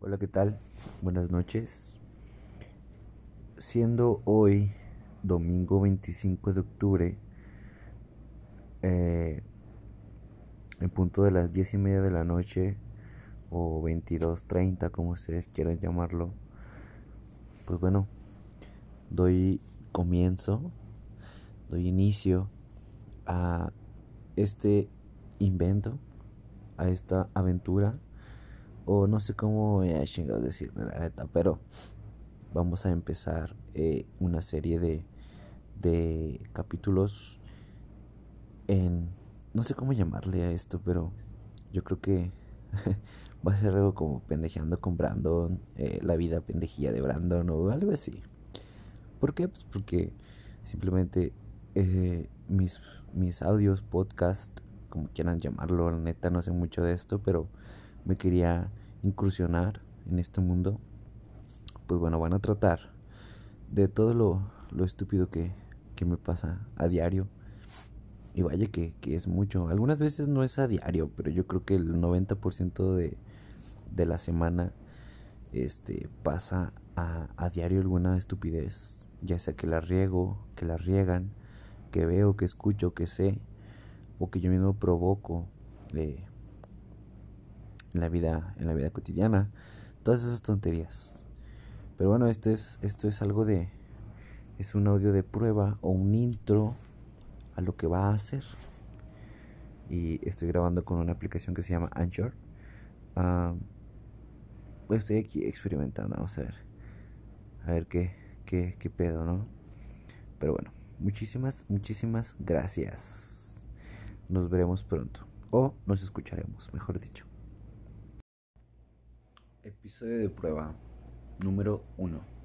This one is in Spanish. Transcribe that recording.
Hola, ¿qué tal? Buenas noches. Siendo hoy domingo 25 de octubre, eh, en punto de las 10 y media de la noche, o 22.30, como ustedes quieran llamarlo, pues bueno, doy comienzo, doy inicio a este invento, a esta aventura o no sé cómo a chingados decirme la neta, pero vamos a empezar eh, una serie de, de capítulos en, no sé cómo llamarle a esto, pero yo creo que va a ser algo como pendejeando con Brandon, eh, la vida pendejilla de Brandon o algo así. ¿Por qué? Pues porque simplemente eh, mis, mis audios, podcast, como quieran llamarlo, la neta no sé mucho de esto, pero me quería incursionar en este mundo, pues bueno, van a tratar de todo lo, lo estúpido que, que, me pasa a diario. Y vaya que, que, es mucho. Algunas veces no es a diario, pero yo creo que el 90% de, de la semana este, pasa a, a diario alguna estupidez. Ya sea que la riego, que la riegan, que veo, que escucho, que sé, o que yo mismo provoco. Eh, en la vida, en la vida cotidiana, todas esas tonterías. Pero bueno, esto es, esto es algo de, es un audio de prueba o un intro a lo que va a hacer. Y estoy grabando con una aplicación que se llama Anchor. Uh, estoy aquí experimentando, vamos a ver. A ver qué, qué, qué pedo, ¿no? Pero bueno, muchísimas, muchísimas gracias. Nos veremos pronto. O nos escucharemos, mejor dicho. Episodio de prueba número 1.